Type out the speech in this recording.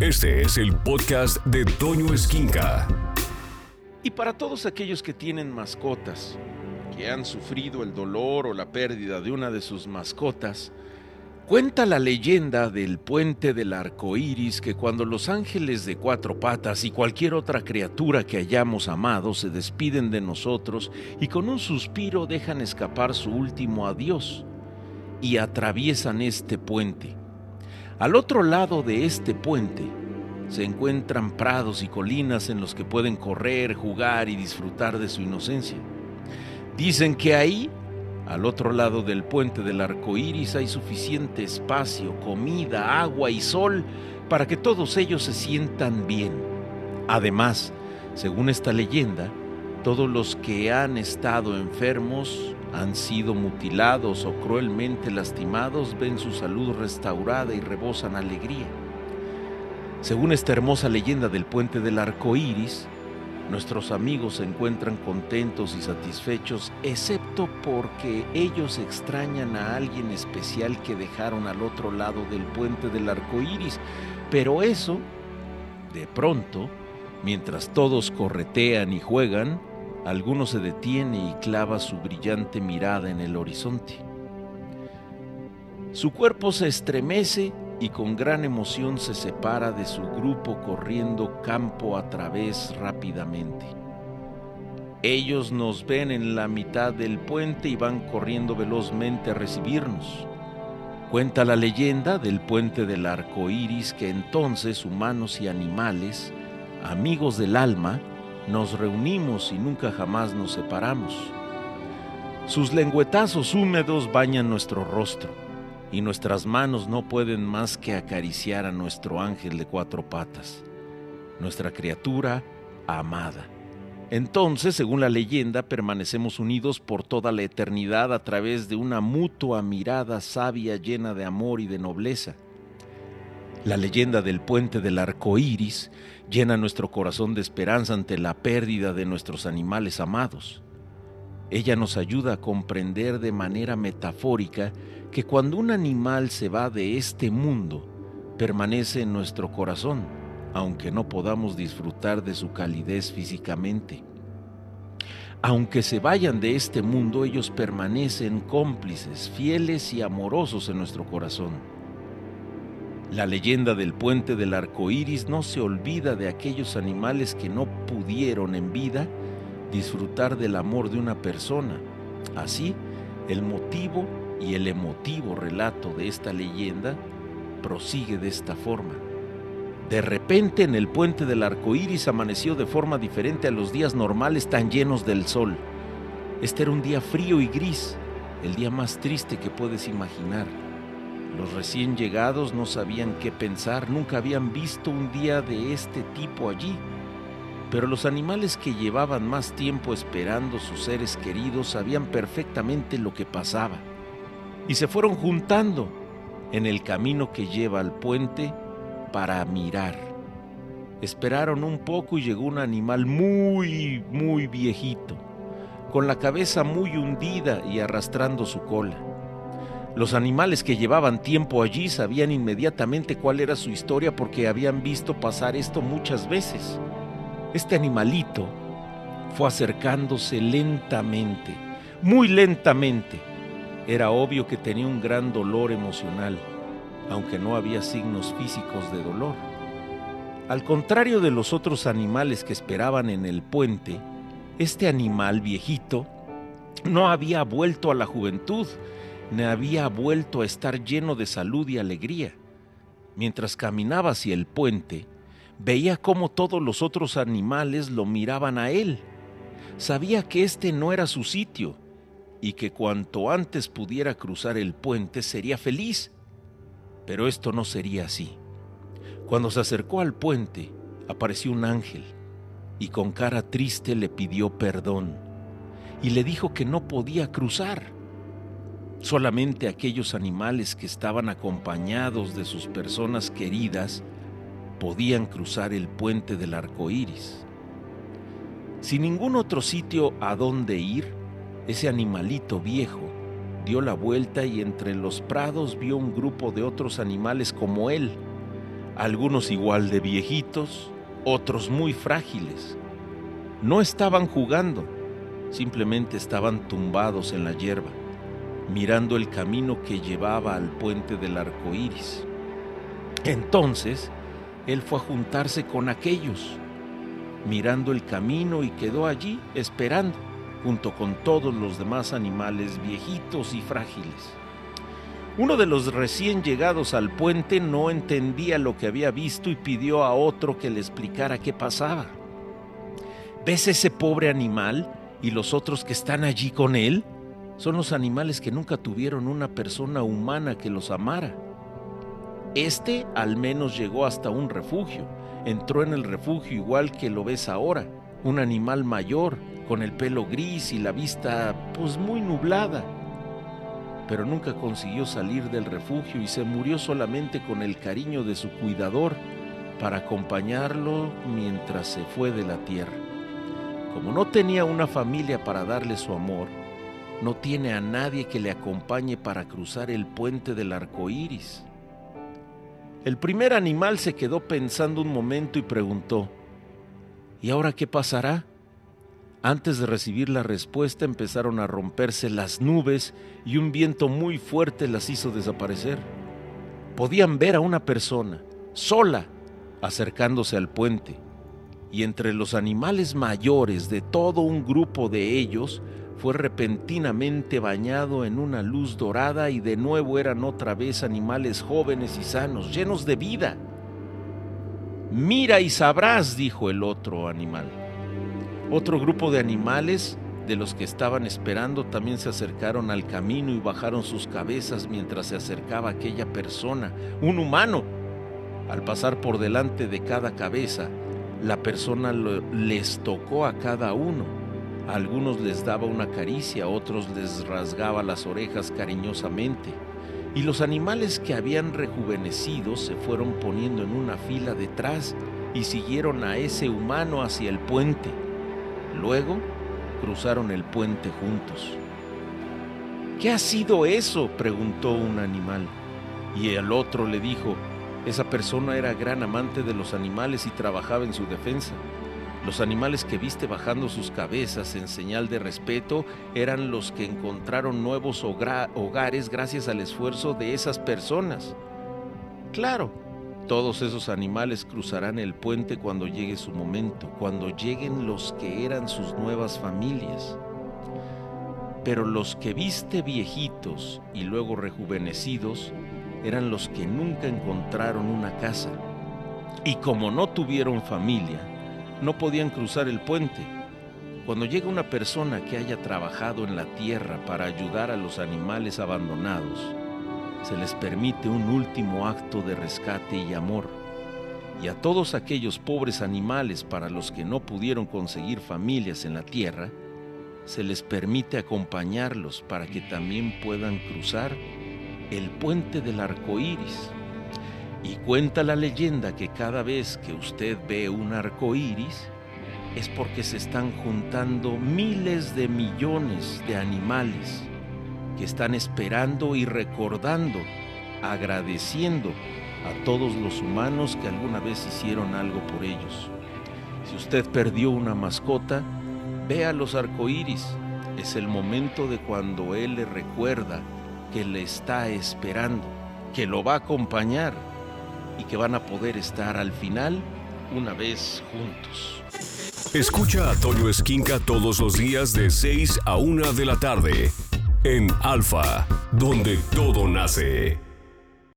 Este es el podcast de Toño Esquinca. Y para todos aquellos que tienen mascotas, que han sufrido el dolor o la pérdida de una de sus mascotas, Cuenta la leyenda del puente del arco iris que cuando los ángeles de cuatro patas y cualquier otra criatura que hayamos amado se despiden de nosotros y con un suspiro dejan escapar su último adiós y atraviesan este puente. Al otro lado de este puente se encuentran prados y colinas en los que pueden correr, jugar y disfrutar de su inocencia. Dicen que ahí al otro lado del puente del arco iris hay suficiente espacio, comida, agua y sol para que todos ellos se sientan bien. Además, según esta leyenda, todos los que han estado enfermos, han sido mutilados o cruelmente lastimados, ven su salud restaurada y rebosan alegría. Según esta hermosa leyenda del puente del arco iris, Nuestros amigos se encuentran contentos y satisfechos, excepto porque ellos extrañan a alguien especial que dejaron al otro lado del puente del arco iris. Pero eso, de pronto, mientras todos corretean y juegan, alguno se detiene y clava su brillante mirada en el horizonte. Su cuerpo se estremece y con gran emoción se separa de su grupo corriendo campo a través rápidamente. Ellos nos ven en la mitad del puente y van corriendo velozmente a recibirnos. Cuenta la leyenda del puente del arco iris que entonces humanos y animales, amigos del alma, nos reunimos y nunca jamás nos separamos. Sus lengüetazos húmedos bañan nuestro rostro y nuestras manos no pueden más que acariciar a nuestro ángel de cuatro patas, nuestra criatura amada. Entonces, según la leyenda, permanecemos unidos por toda la eternidad a través de una mutua mirada sabia llena de amor y de nobleza. La leyenda del puente del arco iris llena nuestro corazón de esperanza ante la pérdida de nuestros animales amados. Ella nos ayuda a comprender de manera metafórica que cuando un animal se va de este mundo, permanece en nuestro corazón, aunque no podamos disfrutar de su calidez físicamente. Aunque se vayan de este mundo, ellos permanecen cómplices, fieles y amorosos en nuestro corazón. La leyenda del puente del arco iris no se olvida de aquellos animales que no pudieron en vida disfrutar del amor de una persona. Así, el motivo y el emotivo relato de esta leyenda prosigue de esta forma. De repente en el puente del arco iris amaneció de forma diferente a los días normales tan llenos del sol. Este era un día frío y gris, el día más triste que puedes imaginar. Los recién llegados no sabían qué pensar, nunca habían visto un día de este tipo allí. Pero los animales que llevaban más tiempo esperando sus seres queridos sabían perfectamente lo que pasaba y se fueron juntando en el camino que lleva al puente para mirar. Esperaron un poco y llegó un animal muy, muy viejito, con la cabeza muy hundida y arrastrando su cola. Los animales que llevaban tiempo allí sabían inmediatamente cuál era su historia porque habían visto pasar esto muchas veces. Este animalito fue acercándose lentamente, muy lentamente, era obvio que tenía un gran dolor emocional, aunque no había signos físicos de dolor. Al contrario de los otros animales que esperaban en el puente, este animal viejito no había vuelto a la juventud, ni había vuelto a estar lleno de salud y alegría. Mientras caminaba hacia el puente, veía cómo todos los otros animales lo miraban a él. Sabía que este no era su sitio, y que cuanto antes pudiera cruzar el puente sería feliz. Pero esto no sería así. Cuando se acercó al puente, apareció un ángel y con cara triste le pidió perdón y le dijo que no podía cruzar. Solamente aquellos animales que estaban acompañados de sus personas queridas podían cruzar el puente del arco iris. Sin ningún otro sitio a dónde ir, ese animalito viejo dio la vuelta y entre los prados vio un grupo de otros animales como él. algunos igual de viejitos, otros muy frágiles. No estaban jugando, simplemente estaban tumbados en la hierba, mirando el camino que llevaba al puente del arco iris. Entonces, él fue a juntarse con aquellos, mirando el camino y quedó allí esperando, junto con todos los demás animales viejitos y frágiles. Uno de los recién llegados al puente no entendía lo que había visto y pidió a otro que le explicara qué pasaba. ¿Ves ese pobre animal y los otros que están allí con él? Son los animales que nunca tuvieron una persona humana que los amara. Este al menos llegó hasta un refugio. Entró en el refugio igual que lo ves ahora, un animal mayor, con el pelo gris y la vista pues muy nublada pero nunca consiguió salir del refugio y se murió solamente con el cariño de su cuidador para acompañarlo mientras se fue de la tierra. Como no tenía una familia para darle su amor, no tiene a nadie que le acompañe para cruzar el puente del arco iris. El primer animal se quedó pensando un momento y preguntó: ¿Y ahora qué pasará? Antes de recibir la respuesta empezaron a romperse las nubes y un viento muy fuerte las hizo desaparecer. Podían ver a una persona, sola, acercándose al puente, y entre los animales mayores de todo un grupo de ellos fue repentinamente bañado en una luz dorada y de nuevo eran otra vez animales jóvenes y sanos, llenos de vida. Mira y sabrás, dijo el otro animal. Otro grupo de animales de los que estaban esperando también se acercaron al camino y bajaron sus cabezas mientras se acercaba aquella persona, un humano. Al pasar por delante de cada cabeza, la persona les tocó a cada uno. Algunos les daba una caricia, a otros les rasgaba las orejas cariñosamente. Y los animales que habían rejuvenecido se fueron poniendo en una fila detrás y siguieron a ese humano hacia el puente. Luego cruzaron el puente juntos. ¿Qué ha sido eso? preguntó un animal. Y el otro le dijo, esa persona era gran amante de los animales y trabajaba en su defensa. Los animales que viste bajando sus cabezas en señal de respeto eran los que encontraron nuevos hogares gracias al esfuerzo de esas personas. Claro, todos esos animales cruzarán el puente cuando llegue su momento, cuando lleguen los que eran sus nuevas familias. Pero los que viste viejitos y luego rejuvenecidos eran los que nunca encontraron una casa. Y como no tuvieron familia, no podían cruzar el puente. Cuando llega una persona que haya trabajado en la tierra para ayudar a los animales abandonados, se les permite un último acto de rescate y amor. Y a todos aquellos pobres animales para los que no pudieron conseguir familias en la tierra, se les permite acompañarlos para que también puedan cruzar el puente del arco iris. Y cuenta la leyenda que cada vez que usted ve un arco iris, es porque se están juntando miles de millones de animales que están esperando y recordando, agradeciendo a todos los humanos que alguna vez hicieron algo por ellos. Si usted perdió una mascota, vea los arcoíris. Es el momento de cuando Él le recuerda que le está esperando, que lo va a acompañar y que van a poder estar al final una vez juntos. Escucha a Toño Esquinca todos los días de 6 a 1 de la tarde en Alfa, donde todo nace.